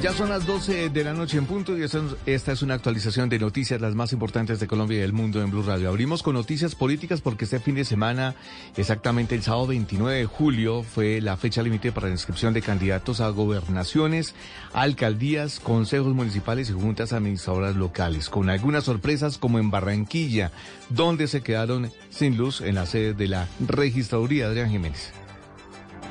Ya son las 12 de la noche en punto y esta, es una actualización de noticias las más importantes de Colombia y del mundo en Blue Radio. Abrimos con noticias políticas porque este fin de semana, exactamente el sábado 29 de julio, fue la fecha límite para la inscripción de candidatos a gobernaciones, alcaldías, consejos municipales y juntas administradoras locales, con algunas sorpresas como en Barranquilla, donde se quedaron sin luz en la sede de la registraduría Adrián Jiménez.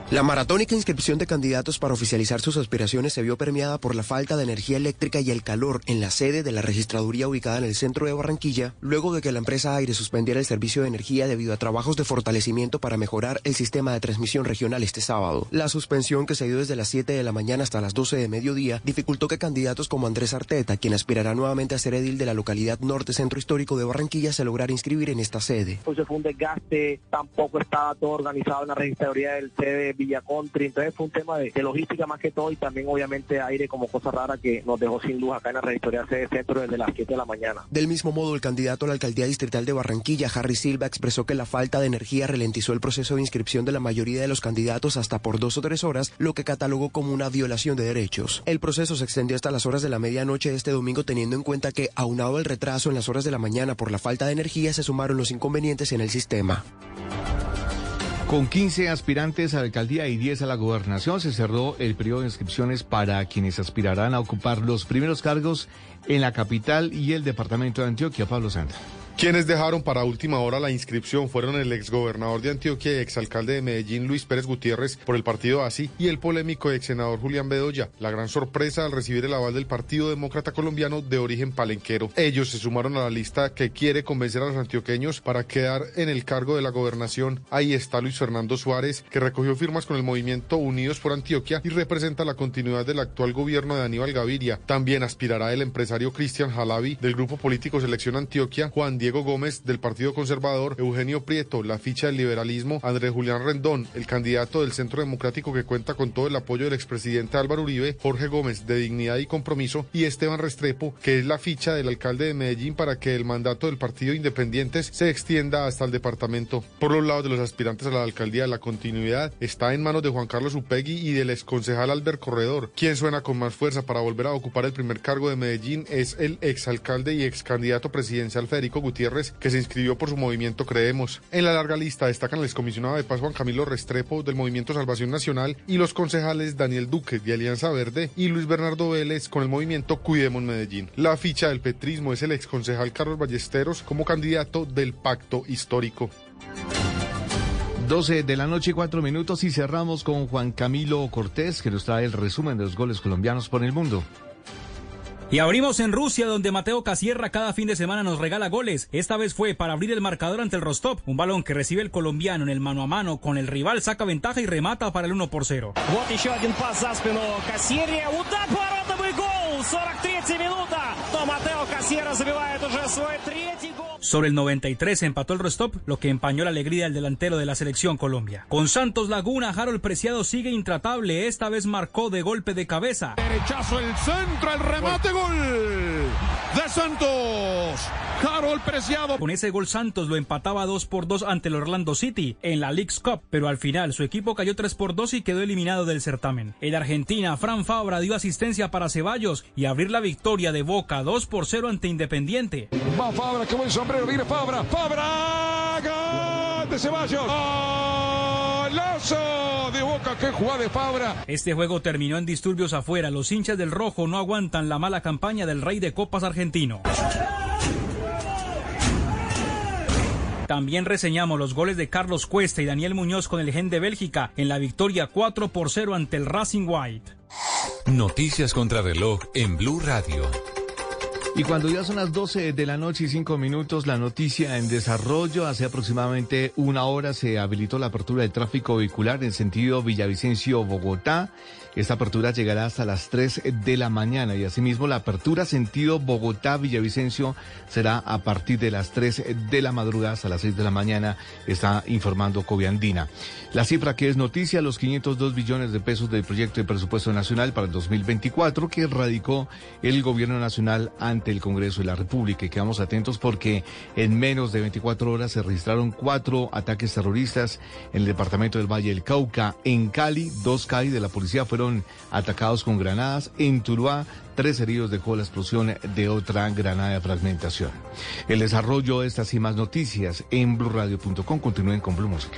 La maratónica inscripción de candidatos para oficializar sus aspiraciones se vio permeada por la falta de energía eléctrica y el calor en la sede de la registraduría ubicada en el centro de Barranquilla, luego de que la empresa Aire suspendiera el servicio de energía debido a trabajos de fortalecimiento para mejorar el sistema de transmisión regional este sábado. La suspensión que se dio desde las 7 de la mañana hasta las 12 de mediodía dificultó que candidatos como Andrés Arteta, quien aspirará nuevamente a ser edil de la localidad norte centro histórico de Barranquilla, se lograra inscribir en esta sede. Pues fue un desgaste, tampoco estaba todo organizado en la registraduría del sede Villa Country, entonces fue un tema de, de, logística más que todo y también obviamente aire como cosa rara que nos dejó sin luz acá en la registraduría sede centro desde las 7 de la mañana. Del mismo modo, el candidato a la alcaldía distrital de Barranquilla, Harry Silva, expresó que la falta de energía ralentizó el proceso de inscripción de la mayoría de los candidatos hasta por dos o tres horas, lo que catalogó como una violación de derechos. El proceso se extendió hasta las horas de la medianoche de este domingo teniendo en cuenta que, aunado el retraso en las horas de la mañana por la falta de energía, se sumaron los inconvenientes en el sistema. Con 15 aspirantes a la alcaldía y 10 a la gobernación se cerró el periodo de inscripciones para quienes aspirarán a ocupar los primeros cargos en la capital y el departamento de Antioquia, Pablo Santa. Quienes dejaron para última hora la inscripción fueron el exgobernador de Antioquia y exalcalde de Medellín Luis Pérez Gutiérrez por el partido ASI y el polémico ex senador Julián Bedoya. La gran sorpresa al recibir el aval del Partido Demócrata Colombiano de origen palenquero. Ellos se sumaron a la lista que quiere convencer a los antioqueños para quedar en el cargo de la gobernación. Ahí está Luis Fernando Suárez, que recogió firmas con el movimiento Unidos por Antioquia y representa la continuidad del actual gobierno de Aníbal Gaviria. También aspirará el empresario Cristian Jalavi del grupo político Selección Antioquia, Juan Diego Gómez del Partido Conservador, Eugenio Prieto, la ficha del liberalismo, Andrés Julián Rendón, el candidato del Centro Democrático que cuenta con todo el apoyo del expresidente Álvaro Uribe, Jorge Gómez de Dignidad y Compromiso y Esteban Restrepo, que es la ficha del alcalde de Medellín para que el mandato del Partido Independientes se extienda hasta el departamento. Por los lados de los aspirantes a la alcaldía, la continuidad está en manos de Juan Carlos Upegui y del exconcejal Albert Corredor. Quien suena con más fuerza para volver a ocupar el primer cargo de Medellín es el exalcalde y excandidato presidencial Federico Gutiérrez, que se inscribió por su movimiento Creemos. En la larga lista destacan el excomisionado de paz Juan Camilo Restrepo del Movimiento Salvación Nacional y los concejales Daniel Duque de Alianza Verde y Luis Bernardo Vélez con el movimiento Cuidemos Medellín. La ficha del petrismo es el exconcejal Carlos Ballesteros como candidato del Pacto Histórico. 12 de la noche y cuatro minutos y cerramos con Juan Camilo Cortés que nos trae el resumen de los goles colombianos por el mundo. Y abrimos en Rusia, donde Mateo Casierra cada fin de semana nos regala goles. Esta vez fue para abrir el marcador ante el Rostov. Un balón que recibe el colombiano en el mano a mano con el rival, saca ventaja y remata para el 1 por 0. Вот еще один пас за спину Кассирия. Удар поворотом и гол. Sobre el 93 empató el Rostop, lo que empañó la alegría del delantero de la selección Colombia. Con Santos Laguna, Harold Preciado sigue intratable. Esta vez marcó de golpe de cabeza. Derechazo el centro, el remate, gol, de Santos. Harold Preciado. Con ese gol Santos lo empataba 2 por 2 ante el Orlando City en la League's Cup, pero al final su equipo cayó 3 por 2 y quedó eliminado del certamen. El Argentina, Fran Fabra, dio asistencia para Ceballos y abrir la victoria de Boca 2 por 0 ante Independiente. Va Fabra, qué buen sombrero, viene Fabra. Fabra, gol de Ceballos. Golazo de Boca, qué jugada de Fabra. Este juego terminó en disturbios afuera. Los hinchas del rojo no aguantan la mala campaña del rey de copas argentino. También reseñamos los goles de Carlos Cuesta y Daniel Muñoz con el Gen de Bélgica en la victoria 4 por 0 ante el Racing White. Noticias contra reloj en Blue Radio. Y cuando ya son las 12 de la noche y 5 minutos, la noticia en desarrollo, hace aproximadamente una hora se habilitó la apertura del tráfico vehicular en sentido Villavicencio-Bogotá. Esta apertura llegará hasta las 3 de la mañana y asimismo la apertura sentido Bogotá-Villavicencio será a partir de las 3 de la madrugada hasta las 6 de la mañana, está informando Coviandina. La cifra que es noticia, los 502 billones de pesos del proyecto de presupuesto nacional para el 2024 que radicó el gobierno nacional ante el Congreso de la República y quedamos atentos porque en menos de 24 horas se registraron cuatro ataques terroristas en el departamento del Valle del Cauca. En Cali, dos CAI de la policía fueron atacados con granadas. En Tuluá, tres heridos dejó la explosión de otra granada de fragmentación. El desarrollo de estas y más noticias en blurradio.com. Continúen con Blue Música.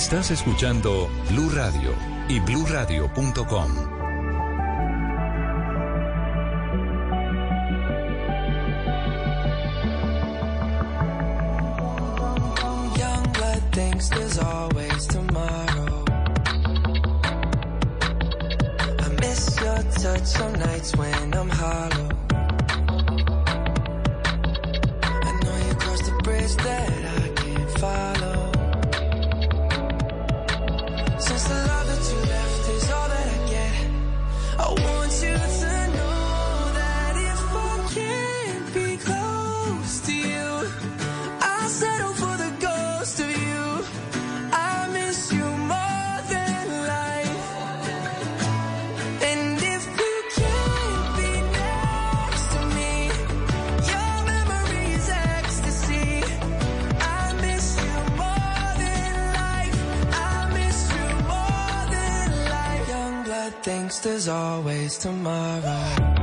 Estás escuchando Blue Radio y bluradio.com. Follow. there's always tomorrow.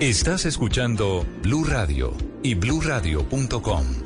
Estás escuchando Blue Radio y BlueRadio.com.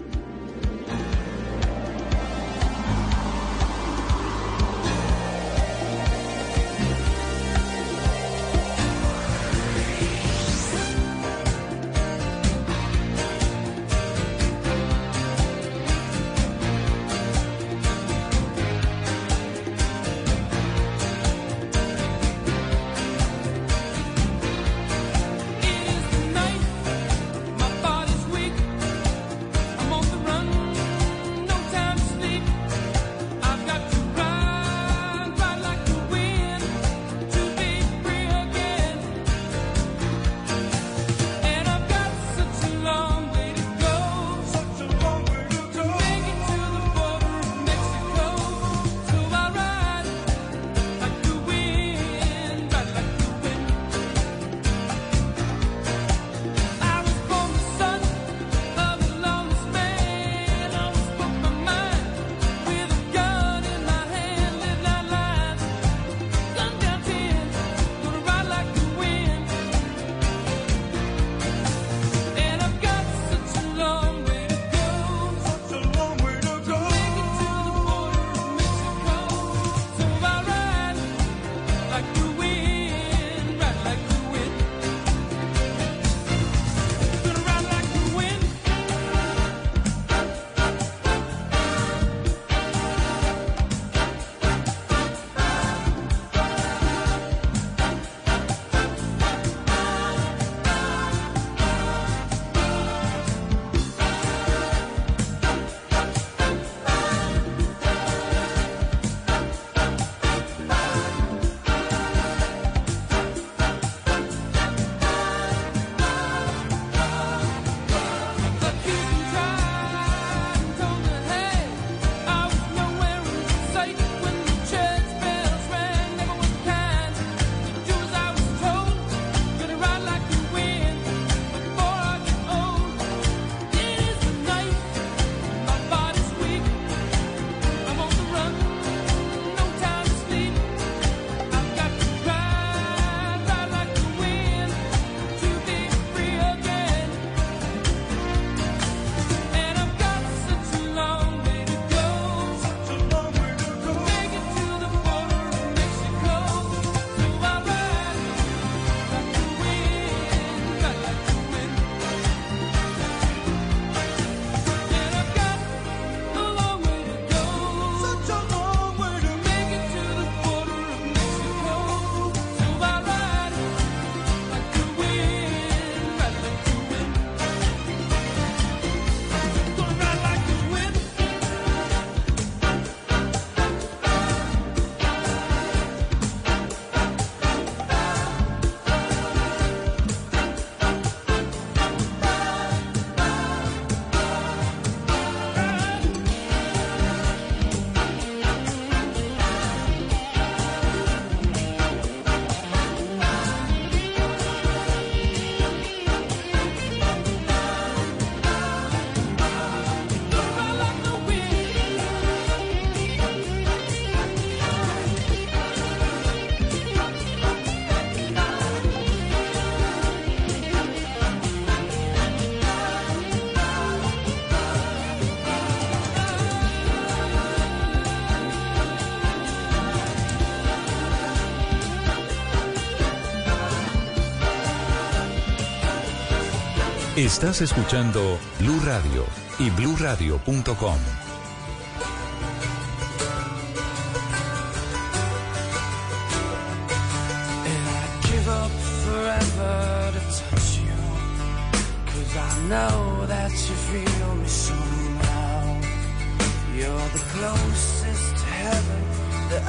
Estás escuchando Blue Radio y BlueRadio.com.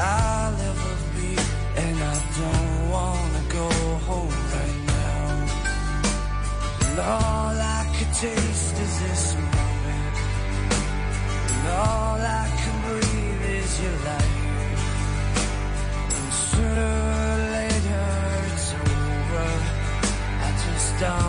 I'll ever be, and I don't wanna go home. All I could taste is this moment. And all I can breathe is your life. And sooner or later it's over. I just don't.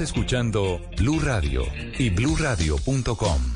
Escuchando Blue Radio y BlueRadio.com.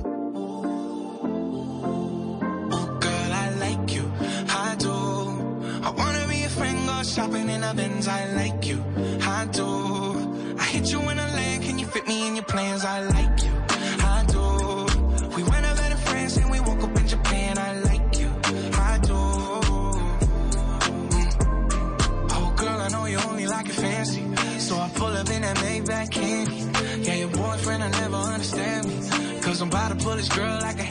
this girl like a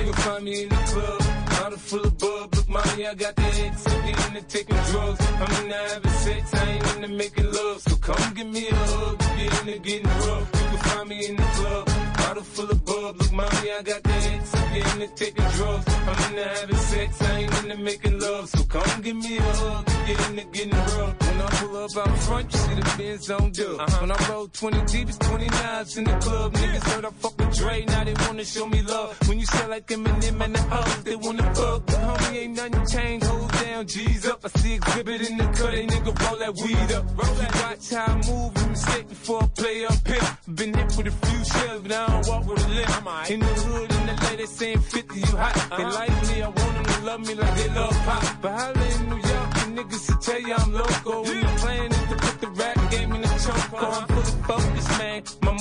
on dub. Uh-huh. When I roll 20 deep, it's 29s in the club. Niggas heard I fuck with Dre, now they wanna show me love. When you sell like Eminem and the hoes, they wanna fuck. But homie, ain't nothing changed, hold down, G's up. I see exhibit in the cut, they nigga roll that weed up. Roll that. Watch how I move, you mistake before I play up here. Been hit with a few shells, but I don't walk with a limp. In the hood, in the lady saying 50, you hot. They uh-huh. like me, I want them to love me like they love pop. But holla in New York, the niggas to tell you I'm local.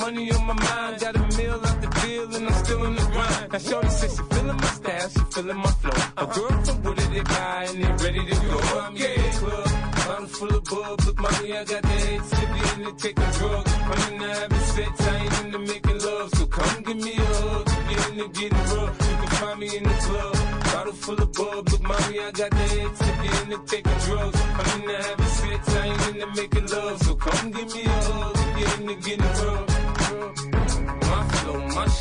Money on my mind, got a meal out the deal, and I'm still in the grind. Now, Shorty says she feeling my style, she feeling my flow. A girl from Wooded, they buy, and they ready to go. I'm in the club, bottle full of bub. Look, mommy, I got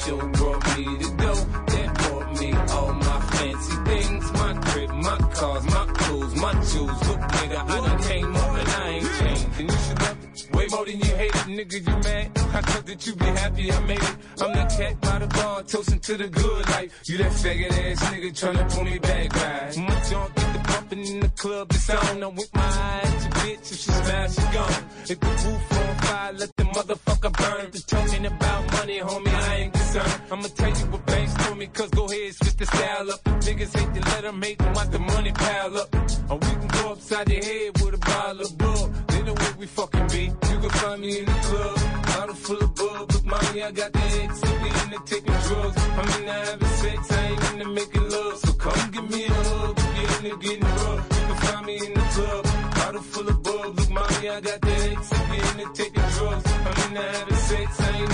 show brought me to go. That brought me all my fancy things. My crib, my cars, my clothes, my jewels. Look, nigga, I done came up and I ain't changed. And you should love it way more than you hate it. Nigga, you mad? I thought that you be happy I made it. I'm that cat by the bar, toasting to the good life. You that faggot ass nigga tryna pull me back, right? My junk get the bumping in the club, it's on. I'm with my eyes, your bitch, if she smash, she gone. If the roof on fire, let the motherfucker burn. Just talking about money, homie, I ain't concerned. I'ma tell you what banks told me, cause go ahead, switch the style up. Niggas hate to let them hate them, watch the money pile up. Or we can go upside the head with a bottle of bug. They know where we fucking be. You can find me in the club, bottle full of bug. Look, mommy, I got the head sippy into taking drugs. I'm into having sex, I ain't into making love. So come give me a hug, if you're into getting rough. You can find me in the club, bottle full of bug. Look, mommy, I got the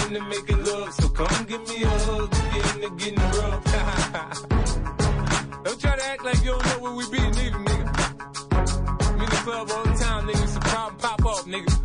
sex, I ain't into making love. So come give me a hug, if you're into getting rough. don't try to act like you don't know where we be, neither, nigga. I'm in the club all the time, nigga. Some problem pop up, nigga.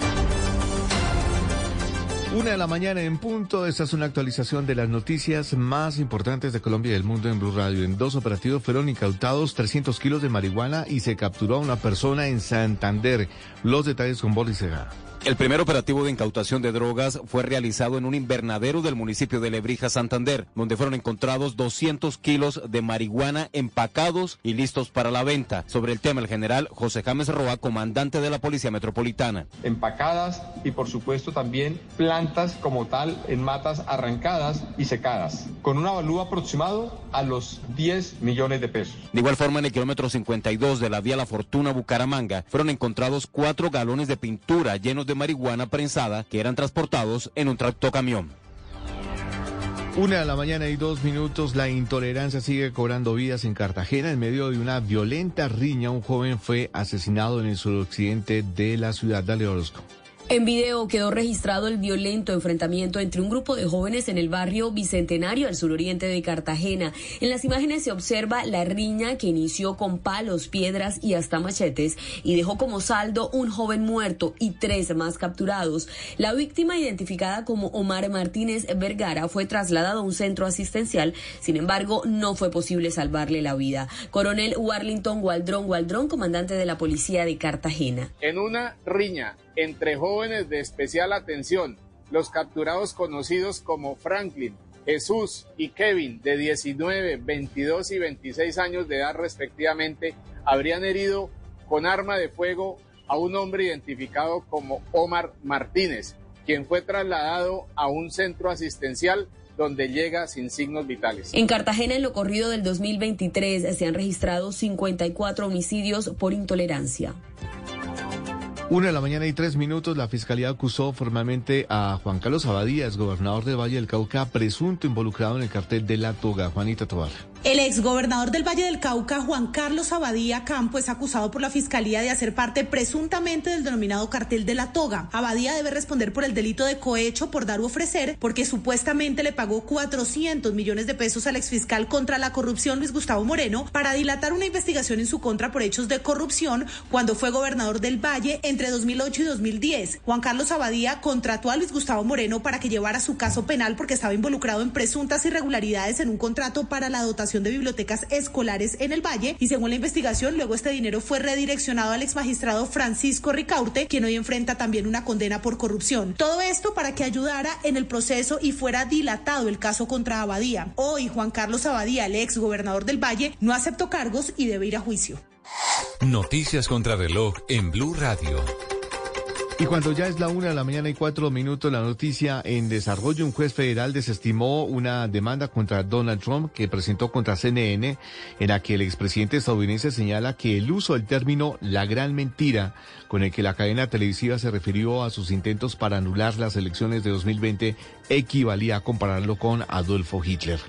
Una de la mañana en punto. Esta es una actualización de las noticias más importantes de Colombia y del mundo en Blue Radio. En dos operativos fueron incautados 300 kilos de marihuana y se capturó a una persona en Santander. Los detalles con Boris. El primer operativo de incautación de drogas fue realizado en un invernadero del municipio de Lebrija, Santander, donde fueron encontrados 200 kilos de marihuana empacados y listos para la venta. Sobre el tema, el general José James Roa, comandante de la Policía Metropolitana. empacadas y por supuesto también plantas como tal en matas arrancadas y secadas, con un avalúo aproximado a los 10 millones de pesos. De igual forma, en el kilómetro 52 de la vía La Fortuna Bucaramanga, fueron encontrados cuatro galones de pintura llenos de marihuana prensada que eran transportados en un tractocamión. Una de la mañana y dos minutos, la intolerancia sigue cobrando vidas en Cartagena. En medio de una violenta riña, un joven fue asesinado en el suroccidente de la ciudad. Dale Orozco. En video quedó registrado el violento enfrentamiento entre un grupo de jóvenes en el barrio Bicentenario al suroriente de Cartagena. En las imágenes se observa la riña que inició con palos, piedras y hasta machetes y dejó como saldo un joven muerto y tres más capturados. La víctima, identificada como Omar Martínez Vergara, fue trasladado a un centro asistencial. Sin embargo, no fue posible salvarle la vida. Coronel Warlington Waldrón Waldrón, comandante de la policía de Cartagena. En una riña entre jóvenes de especial atención, los capturados conocidos como Franklin, Jesús y Kevin, de 19, 22 y 26 años de edad respectivamente, habrían herido con arma de fuego a un hombre identificado como Omar Martínez, quien fue trasladado a un centro asistencial donde llega sin signos vitales. En Cartagena, en lo corrido del 2023, se han registrado 54 homicidios por intolerancia. Una de la mañana y tres minutos, la Fiscalía acusó formalmente a Juan Carlos Abadías, gobernador del Valle del Cauca, presunto involucrado en el cartel de La Toga. Juanita Tobar. El exgobernador del Valle del Cauca, Juan Carlos Abadía Campo, es acusado por la Fiscalía de hacer parte presuntamente del denominado cartel de la toga. Abadía debe responder por el delito de cohecho por dar u ofrecer, porque supuestamente le pagó 400 millones de pesos al exfiscal contra la corrupción Luis Gustavo Moreno para dilatar una investigación en su contra por hechos de corrupción cuando fue gobernador del Valle entre 2008 y 2010. Juan Carlos Abadía contrató a Luis Gustavo Moreno para que llevara su caso penal porque estaba involucrado en presuntas irregularidades en un contrato para la dotación de bibliotecas escolares en el Valle y según la investigación luego este dinero fue redireccionado al exmagistrado Francisco Ricaurte quien hoy enfrenta también una condena por corrupción. Todo esto para que ayudara en el proceso y fuera dilatado el caso contra Abadía. Hoy Juan Carlos Abadía, el ex gobernador del Valle, no aceptó cargos y debe ir a juicio. Noticias contra reloj en Blue Radio. Y cuando ya es la una de la mañana y cuatro minutos, la noticia en desarrollo, un juez federal desestimó una demanda contra Donald Trump que presentó contra CNN, en la que el expresidente estadounidense señala que el uso del término la gran mentira, con el que la cadena televisiva se refirió a sus intentos para anular las elecciones de 2020, equivalía a compararlo con Adolfo Hitler.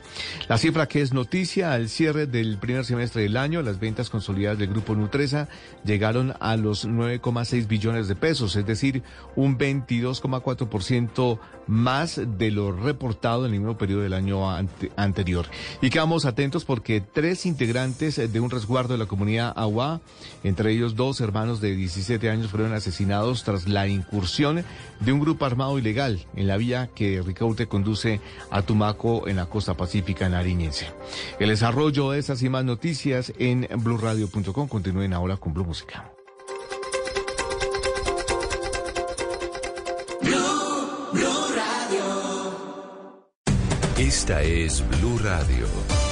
La cifra que es noticia al cierre del primer semestre del año, las ventas consolidadas del grupo Nutresa llegaron a los 9,6 billones de pesos, es decir, un 22,4% más de lo reportado en el mismo periodo del año ante- anterior. Y quedamos atentos porque tres integrantes de un resguardo de la comunidad Agua, entre ellos dos hermanos de 17 años, fueron asesinados tras la incursión de un grupo armado ilegal en la vía que Ricaurte conduce a Tumaco en la costa pacífica nariñense. El desarrollo de estas y más noticias en blueradio.com. Continúen ahora con Blue Música. Esta es Blue Radio.